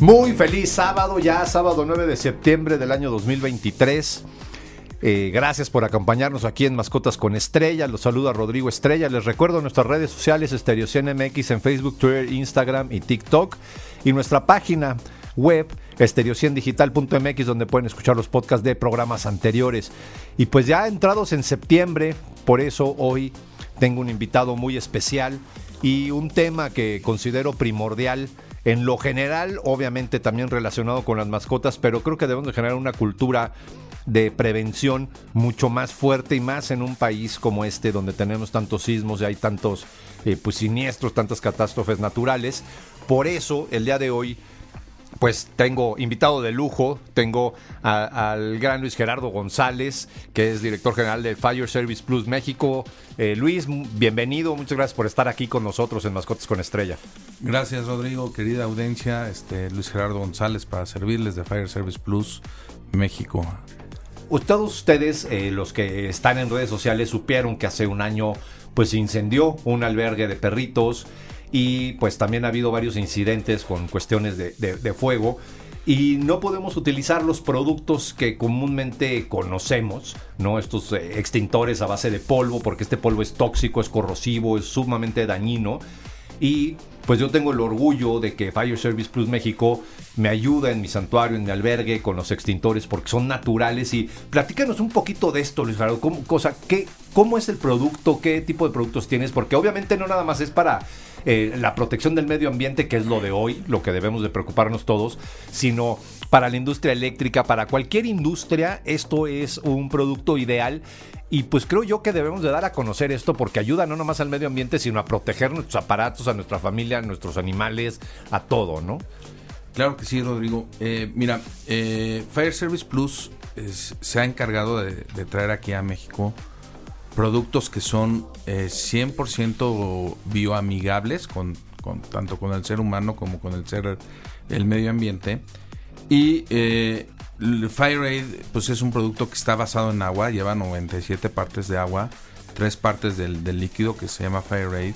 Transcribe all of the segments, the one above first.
Muy feliz sábado, ya sábado 9 de septiembre del año 2023. Eh, gracias por acompañarnos aquí en Mascotas con Estrella. Los saluda Rodrigo Estrella. Les recuerdo nuestras redes sociales MX en Facebook, Twitter, Instagram y TikTok. Y nuestra página web estereociendigital.mx donde pueden escuchar los podcasts de programas anteriores. Y pues ya entrados en septiembre, por eso hoy tengo un invitado muy especial y un tema que considero primordial en lo general, obviamente también relacionado con las mascotas, pero creo que debemos de generar una cultura de prevención mucho más fuerte y más en un país como este donde tenemos tantos sismos y hay tantos eh, pues, siniestros, tantas catástrofes naturales. Por eso el día de hoy pues tengo invitado de lujo, tengo al gran Luis Gerardo González, que es director general de Fire Service Plus México. Eh, Luis, bienvenido, muchas gracias por estar aquí con nosotros en Mascotas con Estrella. Gracias Rodrigo, querida audiencia, este, Luis Gerardo González para servirles de Fire Service Plus México. Todos ustedes, eh, los que están en redes sociales, supieron que hace un año pues incendió un albergue de perritos y pues también ha habido varios incidentes con cuestiones de, fuego y no podemos utilizar los productos que comúnmente conocemos, ¿no? Estos eh, extintores a base de polvo, porque este polvo es tóxico, es corrosivo, es sumamente dañino. Y pues yo tengo el orgullo de que Fire Service Plus México me ayuda en mi santuario, en mi albergue, con los extintores, porque son naturales. Y platícanos un poquito de esto, Luis Gerardo. ¿Cómo, cosa, qué, ¿Cómo es el producto? ¿Qué tipo de productos tienes? Porque obviamente no nada más es para eh, la protección del medio ambiente, que es lo de hoy, lo que debemos de preocuparnos todos, sino para la industria eléctrica, para cualquier industria, esto es un producto ideal. Y pues creo yo que debemos de dar a conocer esto porque ayuda no nomás al medio ambiente, sino a proteger nuestros aparatos, a nuestra familia, a nuestros animales, a todo, ¿no? Claro que sí, Rodrigo. Eh, mira, eh, Fire Service Plus se ha encargado de, traer aquí a México productos que son 100% bioamigables, con, tanto con el ser humano como con el ser el medio ambiente. Y eh, FireAid pues es un producto que está basado en agua, lleva 97 partes de agua, 3 partes del, líquido que se llama FireAid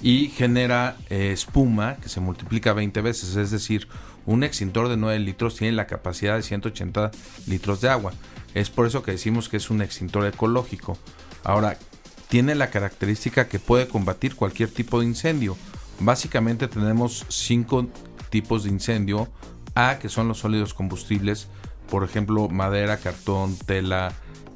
y genera eh, espuma que se multiplica 20 veces, es decir, un extintor de 9 litros tiene la capacidad de 180 litros de agua. Es por eso que decimos que es un extintor ecológico. Ahora, tiene la característica que puede combatir cualquier tipo de incendio. Básicamente tenemos cinco tipos de incendio a, que son los sólidos combustibles, por ejemplo, madera, cartón, tela,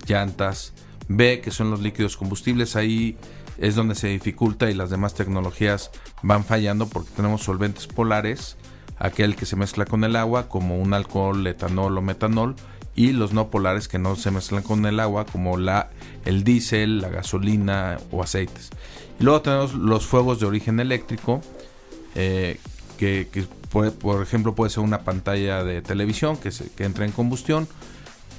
llantas. B, que son los líquidos combustibles. Ahí es donde se dificulta y las demás tecnologías van fallando porque tenemos solventes polares, aquel que se mezcla con el agua, como un alcohol, etanol o metanol, y los no polares que no se mezclan con el agua, como la, el diésel, la gasolina o aceites. Y luego tenemos los fuegos de origen eléctrico, eh, que, por, ejemplo, puede ser una pantalla de televisión que, se, que entra en combustión.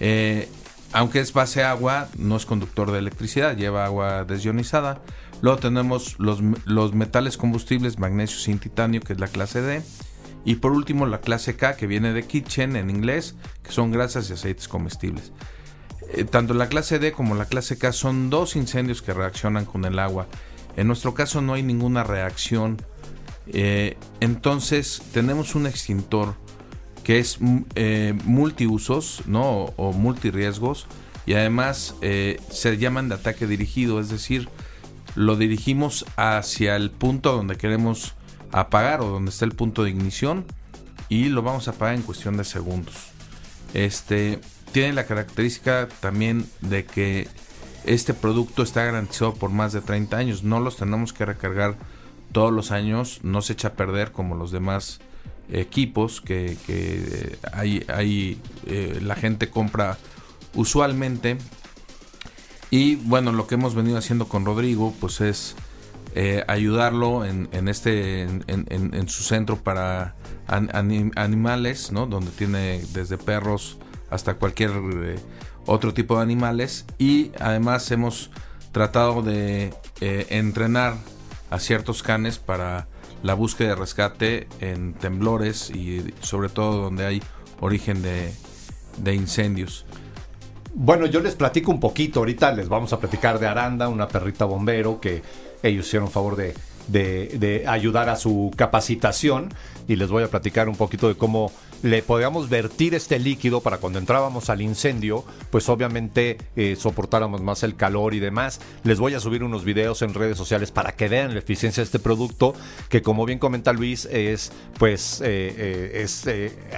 Eh, aunque es base agua, no es conductor de electricidad, lleva agua desionizada. Luego tenemos los, los metales combustibles, magnesio sin titanio, que es la clase D. Y por último, la clase K, que viene de kitchen en inglés, que son grasas y aceites comestibles. Eh, tanto la clase D como la clase K son dos incendios que reaccionan con el agua. En nuestro caso no hay ninguna reacción eh, entonces tenemos un extintor que es mm, eh, multiusos ¿no? o, multiriesgos y además eh, se llaman de ataque dirigido, es decir, lo dirigimos hacia el punto donde queremos apagar o donde está el punto de ignición y lo vamos a apagar en cuestión de segundos. Este tiene la característica también de que este producto está garantizado por más de 30 años, no los tenemos que recargar todos los años, no se echa a perder como los demás equipos que, que hay, eh, la gente compra usualmente. Y bueno, lo que hemos venido haciendo con Rodrigo, pues es eh, ayudarlo en, este en, su centro para animales, ¿no? Donde tiene desde perros hasta cualquier eh, otro tipo de animales y además hemos tratado de eh, entrenar a ciertos canes para la búsqueda de rescate en temblores y sobre todo donde hay origen de incendios. Bueno, yo les platico un poquito, ahorita les vamos a platicar de Aranda, una perrita bombero que ellos hicieron favor de, de, ayudar a su capacitación y les voy a platicar un poquito de cómo le podíamos vertir este líquido para cuando entrábamos al incendio, pues obviamente eh, soportáramos más el calor y demás. Les voy a subir unos videos en redes sociales para que vean la eficiencia de este producto, que como bien comenta Luis, es pues eh, eh, es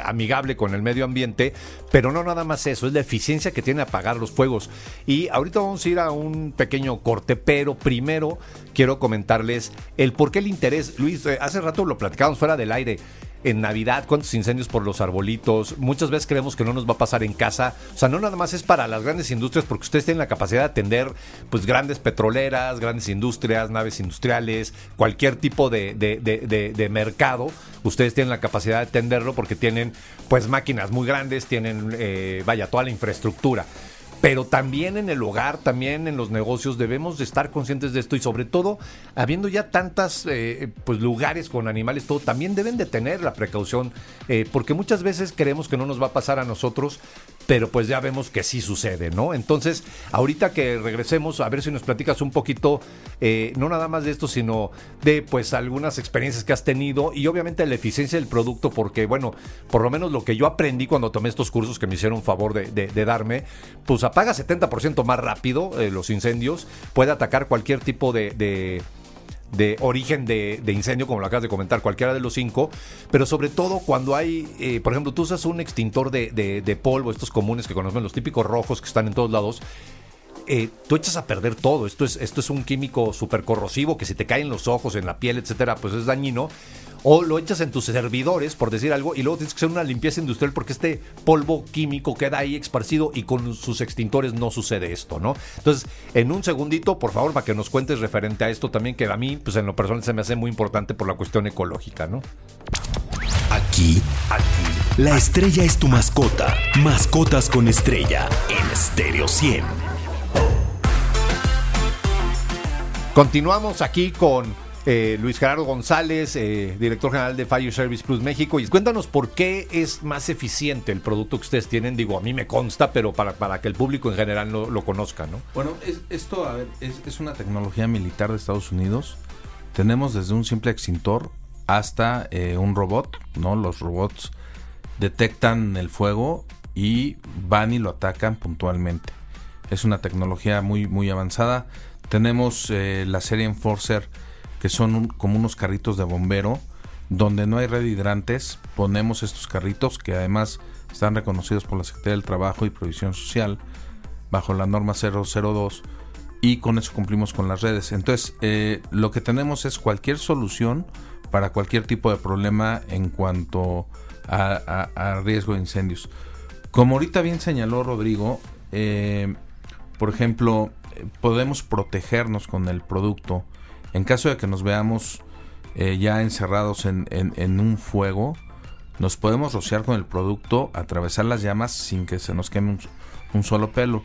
amigable con el medio ambiente, pero no nada más eso, es la eficiencia que tiene apagar los fuegos. Y ahorita vamos a ir a un pequeño corte, pero primero quiero comentarles el por qué el interés. Luis, hace rato lo platicábamos fuera del aire en Navidad, cuántos incendios por los arbolitos. Muchas veces creemos que no nos va a pasar en casa. O sea, no nada más es para las grandes industrias, porque ustedes tienen la capacidad de atender pues grandes petroleras, grandes industrias, naves industriales, cualquier tipo de, de, mercado. Ustedes tienen la capacidad de atenderlo porque tienen pues máquinas muy grandes, tienen, eh, vaya, toda la infraestructura pero también en el hogar, también en los negocios debemos de estar conscientes de esto y sobre todo, habiendo ya tantas eh, pues lugares con animales, todo, también deben de tener la precaución, eh, porque muchas veces creemos que no nos va a pasar a nosotros, pero pues ya vemos que sí sucede, ¿no? Entonces, ahorita que regresemos, a ver si nos platicas un poquito, eh, no nada más de esto, sino de pues algunas experiencias que has tenido y obviamente la eficiencia del producto, porque bueno, por lo menos lo que yo aprendí cuando tomé estos cursos que me hicieron favor de, darme, pues apaga 70% más rápido eh, los incendios, puede atacar cualquier tipo de origen de, incendio, como lo acabas de comentar, cualquiera de los cinco, pero sobre todo cuando hay, eh, por ejemplo, tú usas un extintor de, polvo, estos comunes que conocen, los típicos rojos que están en todos lados, eh, tú echas a perder todo. Esto es, esto es un químico súper corrosivo que si te cae en los ojos, en la piel, etcétera, pues es dañino o lo echas en tus servidores, por decir algo, y luego tienes que hacer una limpieza industrial porque este polvo químico queda ahí esparcido y con sus extintores no sucede esto, ¿no? Entonces, en un segundito, por favor, para que nos cuentes referente a esto también, que a mí, pues en lo personal se me hace muy importante por la cuestión ecológica, ¿no? Aquí, aquí, la estrella es tu mascota. Mascotas con estrella en Stereo 100. Continuamos aquí con eh, Luis Gerardo González, eh, director general de Fire Service Plus México. Y cuéntanos por qué es más eficiente el producto que ustedes tienen. Digo, a mí me consta, pero para, para que el público en general lo, conozca, ¿no? Bueno, esto a ver, es, una tecnología militar de Estados Unidos. Tenemos desde un simple extintor hasta eh, un robot, ¿no? Los robots detectan el fuego y van y lo atacan puntualmente. Es una tecnología muy, muy avanzada. Tenemos la serie Enforcer que son como unos carritos de bombero, donde no hay red hidrantes, ponemos estos carritos que además están reconocidos por la Secretaría del Trabajo y Provisión Social bajo la norma 002 y con eso cumplimos con las redes. Entonces, eh, lo que tenemos es cualquier solución para cualquier tipo de problema en cuanto a, riesgo de incendios. Como ahorita bien señaló Rodrigo, eh, por ejemplo, podemos protegernos con el producto en caso de que nos veamos eh, ya encerrados en, un fuego, nos podemos rociar con el producto, atravesar las llamas sin que se nos queme un, solo pelo.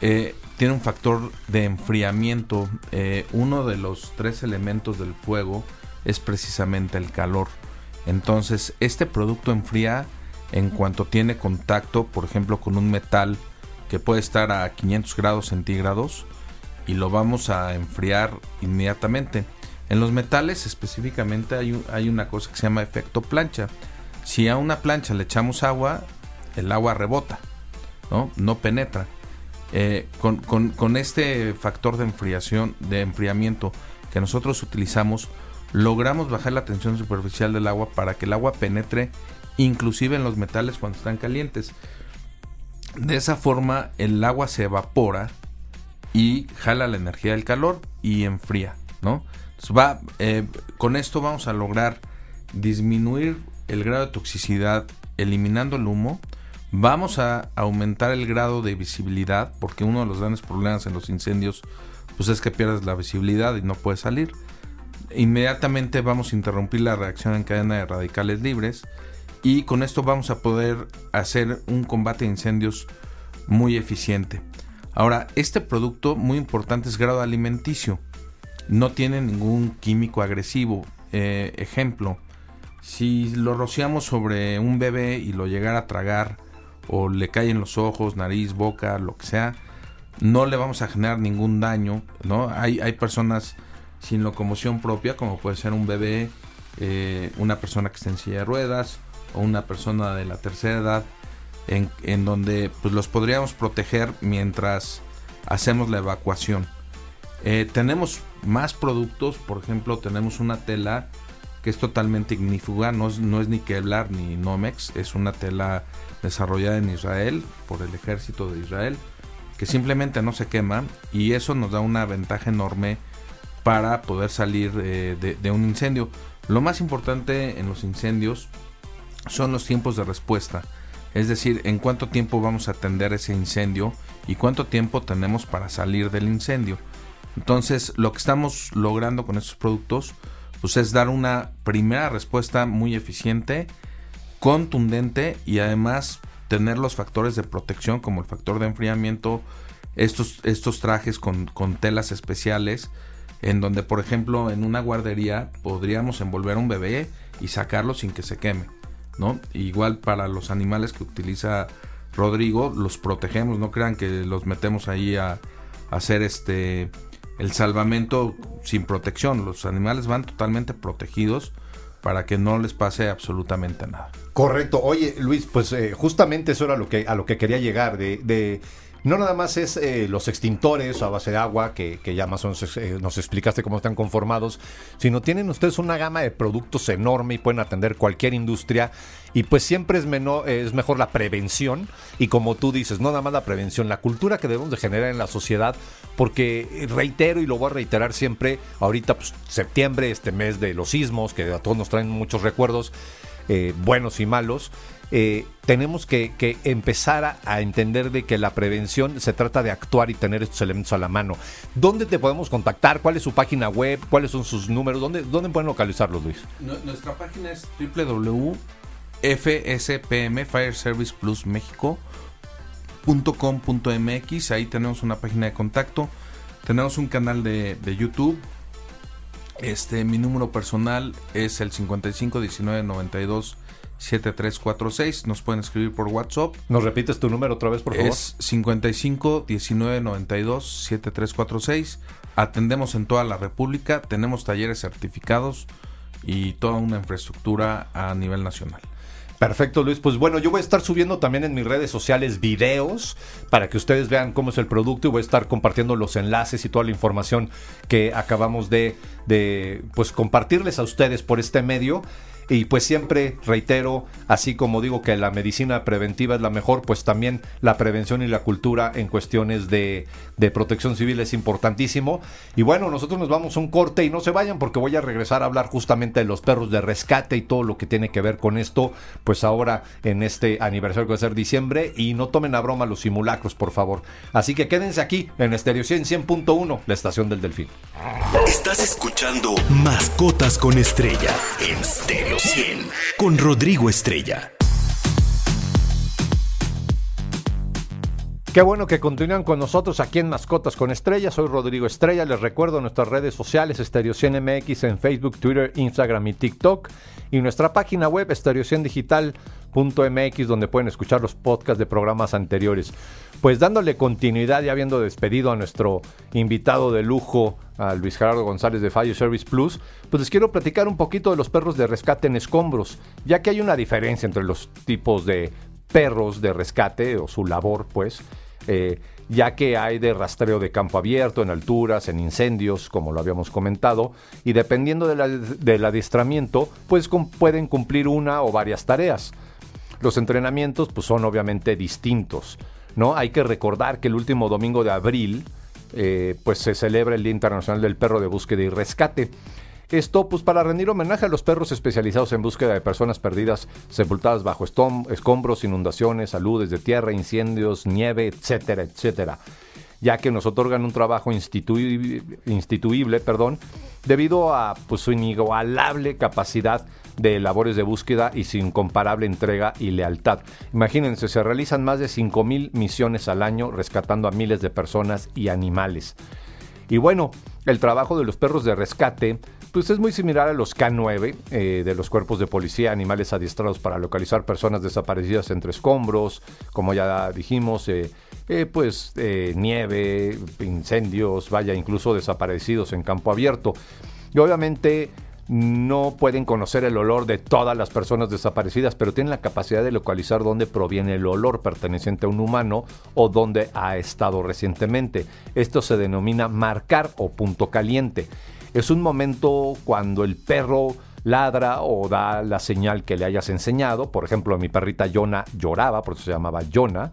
Eh, tiene un factor de enfriamiento. Eh, uno de los tres elementos del fuego es precisamente el calor. Entonces, este producto enfría en cuanto tiene contacto, por ejemplo, con un metal que puede estar a 500 grados centígrados y lo vamos a enfriar inmediatamente. En los metales específicamente hay, hay una cosa que se llama efecto plancha. Si a una plancha le echamos agua, el agua rebota, no, penetra. Eh, con, este factor de enfriación, de enfriamiento que nosotros utilizamos, logramos bajar la tensión superficial del agua para que el agua penetre inclusive en los metales cuando están calientes. De esa forma el agua se evapora y jala la energía del calor y enfría, ¿no? va, eh, con esto vamos a lograr disminuir el grado de toxicidad eliminando el humo. Vamos a aumentar el grado de visibilidad porque uno de los grandes problemas en los incendios pues es que pierdes la visibilidad y no puedes salir. inmediatamente vamos a interrumpir la reacción en cadena de radicales libres y con esto vamos a poder hacer un combate de incendios muy eficiente. Ahora, este producto muy importante es grado alimenticio. No tiene ningún químico agresivo. Eh, ejemplo, si lo rociamos sobre un bebé y lo llegara a tragar o le cae en los ojos, nariz, boca, lo que sea, no le vamos a generar ningún daño, ¿no? Hay, hay personas sin locomoción propia, como puede ser un bebé, eh, una persona que está en silla de ruedas o una persona de la tercera edad, en, en donde pues, los podríamos proteger mientras hacemos la evacuación. Eh, tenemos más productos, por ejemplo, tenemos una tela que es totalmente ignífuga, no es, no es ni Kevlar ni Nomex, es una tela desarrollada en Israel por el ejército de Israel, que simplemente no se quema y eso nos da una ventaja enorme para poder salir eh, de, un incendio. Lo más importante en los incendios son los tiempos de respuesta, es decir, en cuánto tiempo vamos a atender ese incendio y cuánto tiempo tenemos para salir del incendio. Entonces, lo que estamos logrando con estos productos pues es dar una primera respuesta muy eficiente, contundente y además tener los factores de protección como el factor de enfriamiento, estos, estos trajes con, con telas especiales, en donde por ejemplo en una guardería podríamos envolver un bebé y sacarlo sin que se queme, ¿no? Igual para los animales que utiliza Rodrigo, los protegemos, no crean que los metemos ahí a, hacer este el salvamento sin protección. Los animales van totalmente protegidos para que no les pase absolutamente nada. Correcto. Oye, Luis, pues eh, justamente eso era lo que, a lo que quería llegar, de no nada más es eh, los extintores a base de agua, que, ya más o menos eh, nos explicaste cómo están conformados, sino tienen ustedes una gama de productos enorme y pueden atender cualquier industria. Y pues siempre es, es mejor la prevención. Y como tú dices, no nada más la prevención, la cultura que debemos de generar en la sociedad. Porque reitero y lo voy a reiterar siempre, ahorita pues, septiembre, este mes de los sismos, que a todos nos traen muchos recuerdos, eh, buenos y malos. Eh, tenemos que, empezar a, entender de que la prevención se trata de actuar y tener estos elementos a la mano. ¿Dónde te podemos contactar? ¿Cuál es su página web? ¿Cuáles son sus números? ¿Dónde, pueden localizarlos, Luis? Nuestra página es www.fspm Plus Ahí tenemos una página de contacto. Tenemos un canal de, de YouTube. Este, mi número personal es el 55 19 92 7346. Nos pueden escribir por WhatsApp. ¿Nos repites tu número otra vez, por favor? Es 55 19 92 7346. Atendemos en toda la República. Tenemos talleres certificados y toda una infraestructura a nivel nacional. Perfecto, Luis. Pues bueno, yo voy a estar subiendo también en mis redes sociales videos para que ustedes vean cómo es el producto y voy a estar compartiendo los enlaces y toda la información que acabamos de, de pues compartirles a ustedes por este medio. Y pues siempre reitero, así como digo que la medicina preventiva es la mejor, pues también la prevención y la cultura en cuestiones de, protección civil es importantísimo. Y bueno, nosotros nos vamos a un corte y no se vayan porque voy a regresar a hablar justamente de los perros de rescate y todo lo que tiene que ver con esto, pues ahora en este aniversario que va a ser diciembre. Y no tomen a broma los simulacros, por favor. Así que quédense aquí en Estéreo 100 100.1, la estación del Delfín. Estás escuchando Mascotas con Estrella en Stereo 100 con Rodrigo Estrella. Qué bueno que continúan con nosotros aquí en Mascotas con Estrella. Soy Rodrigo Estrella. Les recuerdo nuestras redes sociales Stereo 100 MX en Facebook, Twitter, Instagram y TikTok. Y nuestra página web Stereo 100 Digital .mx donde pueden escuchar los podcasts de programas anteriores. Pues dándole continuidad y habiendo despedido a nuestro invitado de lujo, a Luis Gerardo González de Fire Service Plus, pues les quiero platicar un poquito de los perros de rescate en escombros, ya que hay una diferencia entre los tipos de perros de rescate o su labor, pues. Eh, ya que hay de rastreo de campo abierto, en alturas, en incendios, como lo habíamos comentado, y dependiendo del adiestramiento, pues pueden cumplir una o varias tareas. Los entrenamientos pues, son obviamente distintos. ¿no? Hay que recordar que el último domingo de abril eh, pues, se celebra el Día Internacional del Perro de Búsqueda y Rescate. Esto pues para rendir homenaje a los perros especializados en búsqueda de personas perdidas, sepultadas bajo escombros, inundaciones, saludes de tierra, incendios, nieve, etcétera, etcétera. ya que nos otorgan un trabajo instituible, perdón, debido a pues, su inigualable capacidad de labores de búsqueda y su incomparable entrega y lealtad. Imagínense, se realizan más de 5.000 misiones al año rescatando a miles de personas y animales. Y bueno, el trabajo de los perros de rescate pues es muy similar a los K9 eh, de los cuerpos de policía, animales adiestrados para localizar personas desaparecidas entre escombros, como ya dijimos, eh, eh, pues nieve, incendios, vaya, incluso desaparecidos en campo abierto. Y obviamente no pueden conocer el olor de todas las personas desaparecidas, pero tienen la capacidad de localizar dónde proviene el olor perteneciente a un humano o dónde ha estado recientemente. Esto se denomina marcar o punto caliente. Es un momento cuando el perro ladra o da la señal que le hayas enseñado. Por ejemplo, mi perrita Yona lloraba, por eso se llamaba Yona.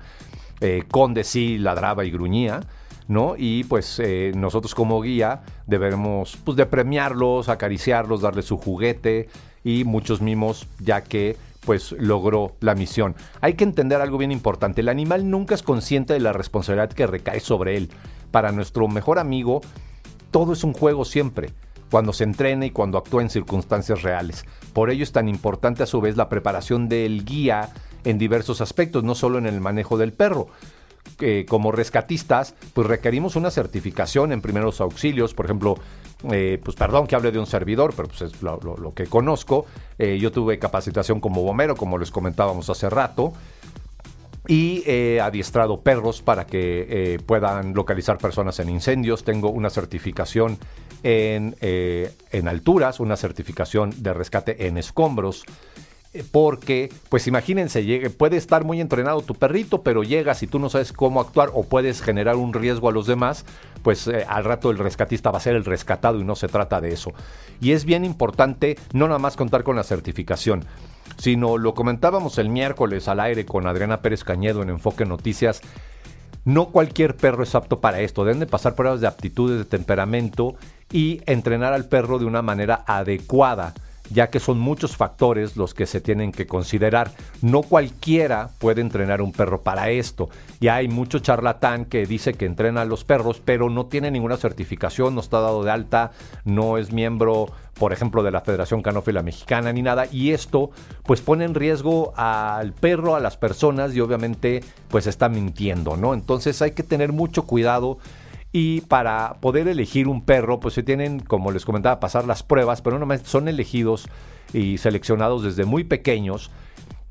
Eh, Conde sí ladraba y gruñía. ¿no? Y pues eh, nosotros como guía debemos pues, premiarlos, acariciarlos, darles su juguete y muchos mimos, ya que pues logró la misión. Hay que entender algo bien importante, el animal nunca es consciente de la responsabilidad que recae sobre él. Para nuestro mejor amigo, todo es un juego siempre, cuando se entrena y cuando actúa en circunstancias reales. Por ello es tan importante a su vez la preparación del guía en diversos aspectos, no solo en el manejo del perro. como rescatistas, pues requerimos una certificación en primeros auxilios, por ejemplo, eh, pues perdón que hable de un servidor, pero pues es lo, que conozco. Eh, yo tuve capacitación como bombero, como les comentábamos hace rato y he adiestrado perros para que eh, puedan localizar personas en incendios. Tengo una certificación en, eh, en alturas, una certificación de rescate en escombros eh, porque, pues imagínense, puede estar muy entrenado tu perrito, pero llegas y tú no sabes cómo actuar o puedes generar un riesgo a los demás, pues al rato el rescatista va a ser el rescatado y no se trata de eso. Y es bien importante no nada más contar con la certificación, sino lo comentábamos el miércoles al aire con Adriana Pérez Cañedo en Enfoque Noticias. No cualquier perro es apto para esto. Deben de pasar pruebas de aptitudes, de temperamento y entrenar al perro de una manera adecuada ya que son muchos factores los que se tienen que considerar. No cualquiera puede entrenar un perro para esto. Ya hay mucho charlatán que dice que entrena a los perros, pero no tiene ninguna certificación, no está dado de alta, no es miembro, por ejemplo, de la Federación Canófila Mexicana ni nada. Y esto, pues pone en riesgo al perro, a las personas y obviamente, pues está mintiendo, ¿no? Entonces hay que tener mucho cuidado y para poder elegir un perro, pues se tienen, como les comentaba, pasar las pruebas, pero no son elegidos y seleccionados desde muy pequeños.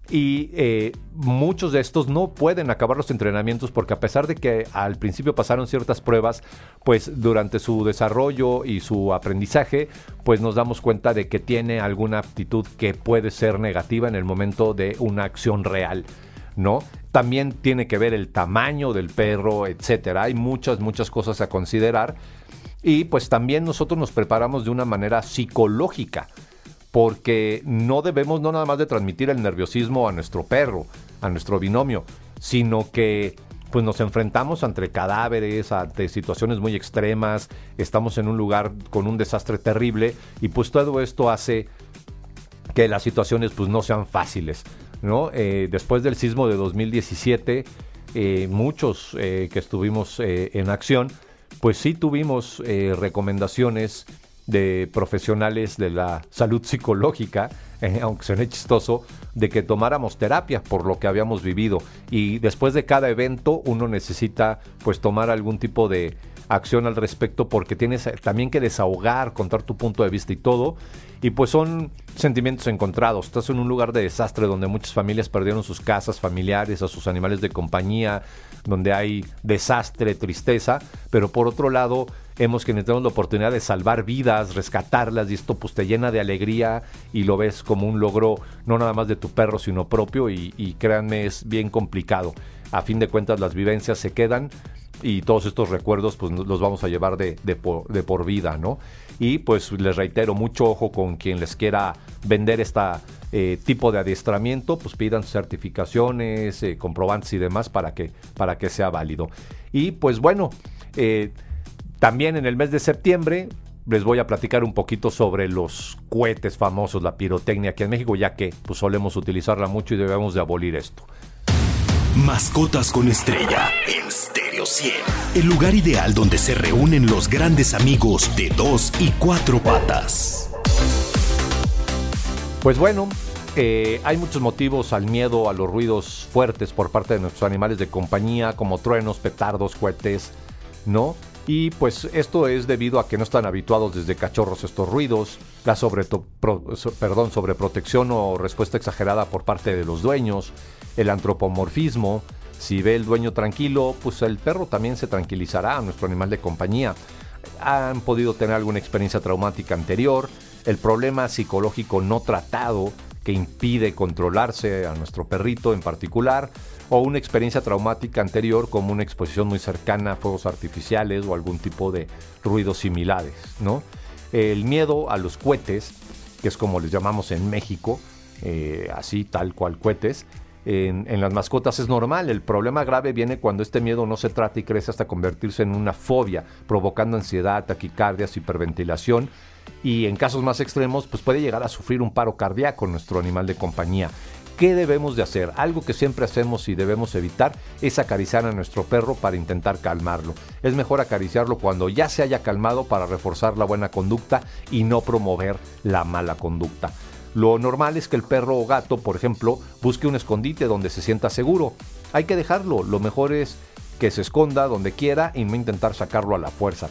Y eh, muchos de estos no pueden acabar los entrenamientos porque a pesar de que al principio pasaron ciertas pruebas, pues durante su desarrollo y su aprendizaje, pues nos damos cuenta de que tiene alguna aptitud que puede ser negativa en el momento de una acción real. ¿No? También tiene que ver el tamaño del perro, etcétera. Hay muchas, muchas cosas a considerar. Y pues también nosotros nos preparamos de una manera psicológica, porque no debemos no nada más de transmitir el nerviosismo a nuestro perro, a nuestro binomio, sino que pues nos enfrentamos ante cadáveres, ante situaciones muy extremas, estamos en un lugar con un desastre terrible y pues todo esto hace que las situaciones pues no sean fáciles. ¿No? Eh, después del sismo de 2017, eh, muchos eh, que estuvimos en acción, pues sí tuvimos recomendaciones de profesionales de la salud psicológica, aunque suene chistoso, de que tomáramos terapia por lo que habíamos vivido. Y después de cada evento uno necesita pues tomar algún tipo de acción al respecto porque tienes también que desahogar, contar tu punto de vista y todo. Y pues son sentimientos encontrados. Estás en un lugar de desastre donde muchas familias perdieron sus casas familiares, a sus animales de compañía, donde hay desastre, tristeza, pero por otro lado hemos que tenemos la oportunidad de salvar vidas, rescatarlas y esto pues te llena de alegría y lo ves como un logro no nada más de tu perro sino propio y, y créanme es bien complicado. A fin de cuentas las vivencias se quedan y todos estos recuerdos pues los vamos a llevar de, de, por, vida, ¿no? Y pues les reitero, mucho ojo con quien les quiera vender este tipo de adiestramiento, pues pidan certificaciones, eh, comprobantes y demás para que, para que sea válido. Y pues bueno, eh, también en el mes de septiembre les voy a platicar un poquito sobre los cohetes famosos, la pirotecnia aquí en México, ya que pues solemos utilizarla mucho y debemos de abolir esto. Mascotas con estrella en 100. El lugar ideal donde se reúnen los grandes amigos de dos y cuatro patas. Pues bueno, eh, hay muchos motivos al miedo a los ruidos fuertes por parte de nuestros animales de compañía, como truenos, petardos, cohetes, ¿no? Y pues esto es debido a que no están habituados desde cachorros estos ruidos, la sobre sobreprotección o respuesta exagerada por parte de los dueños, el antropomorfismo. Si ve el dueño tranquilo, pues el perro también se tranquilizará, nuestro animal de compañía. Han podido tener alguna experiencia traumática anterior, el problema psicológico no tratado que impide controlarse a nuestro perrito en particular, o una experiencia traumática anterior como una exposición muy cercana a fuegos artificiales o algún tipo de ruidos similares, ¿no? El miedo a los cohetes, que es como les llamamos en México, eh, así tal cual cohetes, en, en, las mascotas es normal. El problema grave viene cuando este miedo no se trata y crece hasta convertirse en una fobia, provocando ansiedad, taquicardias, hiperventilación y en casos más extremos pues puede llegar a sufrir un paro cardíaco nuestro animal de compañía. ¿Qué debemos de hacer? Algo que siempre hacemos y debemos evitar es acariciar a nuestro perro para intentar calmarlo. Es mejor acariciarlo cuando ya se haya calmado para reforzar la buena conducta y no promover la mala conducta. Lo normal es que el perro o gato, por ejemplo, busque un escondite donde se sienta seguro. Hay que dejarlo, lo mejor es que se esconda donde quiera y no intentar sacarlo a la fuerza.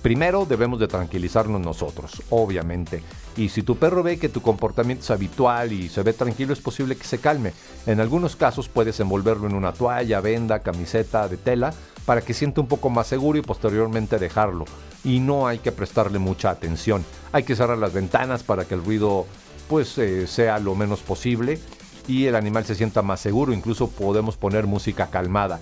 Primero debemos de tranquilizarnos nosotros, obviamente. Y si tu perro ve que tu comportamiento es habitual y se ve tranquilo, es posible que se calme. En algunos casos puedes envolverlo en una toalla, venda, camiseta de tela para que sienta un poco más seguro y posteriormente dejarlo. Y no hay que prestarle mucha atención. Hay que cerrar las ventanas para que el ruido pues eh, sea lo menos posible y el animal se sienta más seguro. Incluso podemos poner música calmada,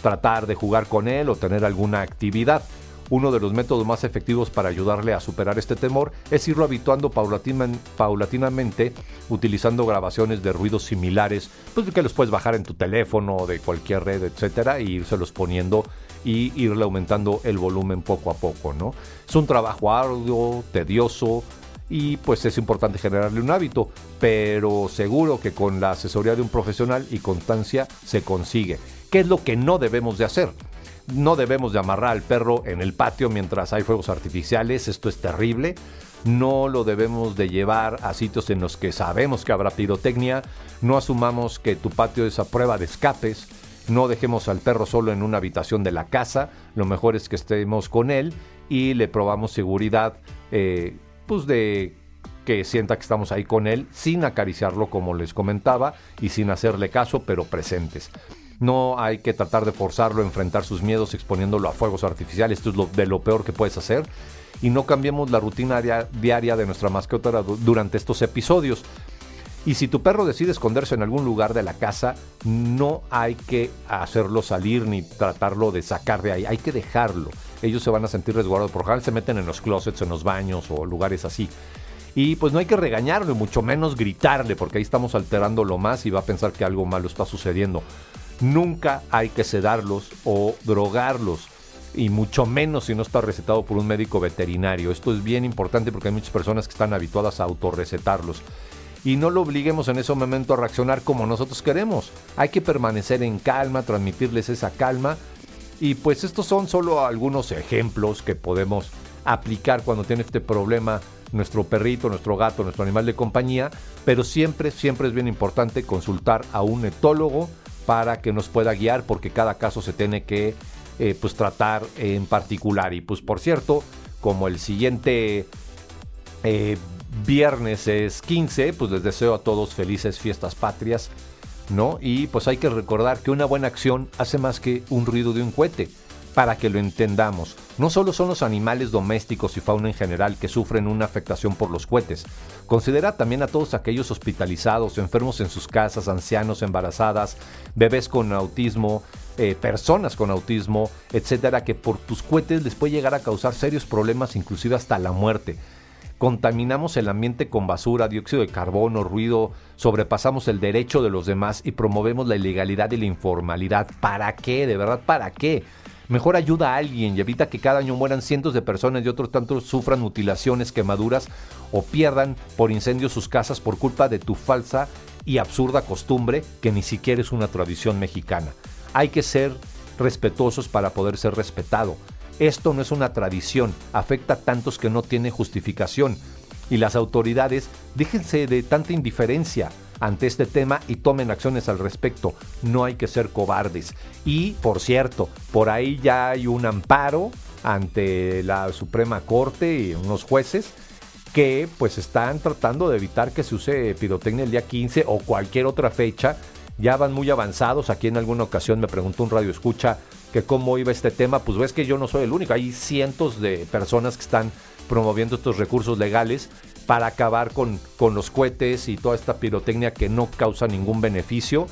tratar de jugar con él o tener alguna actividad. Uno de los métodos más efectivos para ayudarle a superar este temor es irlo habituando paulatinamente utilizando grabaciones de ruidos similares, pues que los puedes bajar en tu teléfono, de cualquier red, etcétera, y irselos poniendo y irle aumentando el volumen poco a poco, ¿no? Es un trabajo arduo, tedioso, y pues es importante generarle un hábito, pero seguro que con la asesoría de un profesional y constancia se consigue. ¿Qué es lo que no debemos de hacer? No debemos de amarrar al perro en el patio mientras hay fuegos artificiales, esto es terrible. No lo debemos de llevar a sitios en los que sabemos que habrá pirotecnia. No asumamos que tu patio es a prueba de escapes. No dejemos al perro solo en una habitación de la casa. Lo mejor es que estemos con él y le probamos seguridad, eh, pues de que sienta que estamos ahí con él, sin acariciarlo como les comentaba y sin hacerle caso, pero presentes. No hay que tratar de forzarlo a enfrentar sus miedos exponiéndolo a fuegos artificiales. Esto es de lo peor que puedes hacer. Y no cambiemos la rutina diaria de nuestra mascota durante estos episodios. Y si tu perro decide esconderse en algún lugar de la casa, no hay que hacerlo salir ni tratarlo de sacar de ahí. Hay que dejarlo. Ellos se van a sentir resguardados. Por ejemplo, se meten en los closets, en los baños o lugares así. Y pues no hay que regañarlo, mucho menos gritarle, porque ahí estamos alterándolo más y va a pensar que algo malo está sucediendo. Nunca hay que sedarlos o drogarlos y mucho menos si no está recetado por un médico veterinario. Esto es bien importante porque hay muchas personas que están habituadas a autorrecetarlos. Y no lo obliguemos en ese momento a reaccionar como nosotros queremos. Hay que permanecer en calma, transmitirles esa calma. Y pues estos son solo algunos ejemplos que podemos aplicar cuando tiene este problema nuestro perrito, nuestro gato, nuestro animal de compañía. Pero siempre, siempre es bien importante consultar a un etólogo para que nos pueda guiar porque cada caso se tiene que eh, pues tratar en particular. Y pues por cierto, como el siguiente eh, viernes es 15, pues les deseo a todos felices fiestas patrias, ¿no? Y pues hay que recordar que una buena acción hace más que un ruido de un cohete para que lo entendamos. No solo son los animales domésticos y fauna en general que sufren una afectación por los cohetes. Considera también a todos aquellos hospitalizados, enfermos en sus casas, ancianos, embarazadas, bebés con autismo, eh, personas con autismo, etcétera, que por tus cohetes les puede llegar a causar serios problemas, inclusive hasta la muerte. Contaminamos el ambiente con basura, dióxido de carbono, ruido, sobrepasamos el derecho de los demás y promovemos la ilegalidad y la informalidad. ¿Para qué? ¿De verdad para qué? Mejor ayuda a alguien y evita que cada año mueran cientos de personas y otros tantos sufran mutilaciones, quemaduras o pierdan por incendio sus casas por culpa de tu falsa y absurda costumbre que ni siquiera es una tradición mexicana. Hay que ser respetuosos para poder ser respetado. Esto no es una tradición, afecta a tantos que no tiene justificación. Y las autoridades, déjense de tanta indiferencia ante este tema y tomen acciones al respecto. No hay que ser cobardes. Y, por cierto, por ahí ya hay un amparo ante la Suprema Corte y unos jueces que pues están tratando de evitar que se use pirotecnia el día 15 o cualquier otra fecha. Ya van muy avanzados. Aquí en alguna ocasión me preguntó un radio escucha que cómo iba este tema. Pues ves que yo no soy el único. Hay cientos de personas que están promoviendo estos recursos legales para acabar con, con los cohetes y toda esta pirotecnia que no causa ningún beneficio.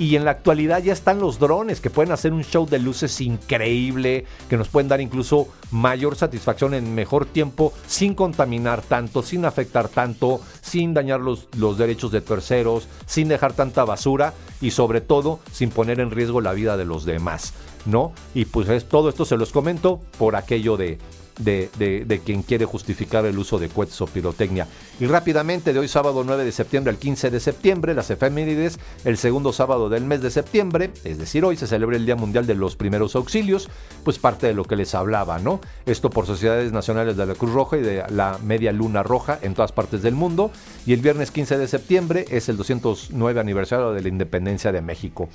Y en la actualidad ya están los drones que pueden hacer un show de luces increíble, que nos pueden dar incluso mayor satisfacción en mejor tiempo, sin contaminar tanto, sin afectar tanto, sin dañar los, los derechos de terceros, sin dejar tanta basura y sobre todo sin poner en riesgo la vida de los demás, ¿no? Y pues todo esto se los comento por aquello de, de, quien quiere justificar el uso de cohetes o pirotecnia. Y rápidamente, de hoy sábado 9 de septiembre al 15 de septiembre, las efemérides, el segundo sábado del mes de septiembre, es decir, hoy se celebra el Día Mundial de los Primeros Auxilios, pues parte de lo que les hablaba, ¿no? Esto por Sociedades Nacionales de la Cruz Roja y de la Media Luna Roja en todas partes del mundo. Y el viernes 15 de septiembre es el 209 aniversario de la Independencia de México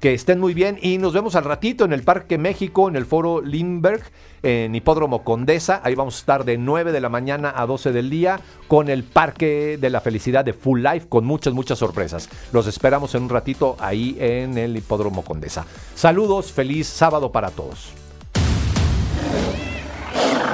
que estén muy bien y nos vemos al ratito en el Parque México, en el Foro Lindbergh, en Hipódromo Condesa. Ahí vamos a estar de 9 de la mañana a 12 del día con el Parque de la Felicidad de Full Life con muchas, muchas sorpresas. Los esperamos en un ratito ahí en el Hipódromo Condesa. Saludos, feliz sábado para todos.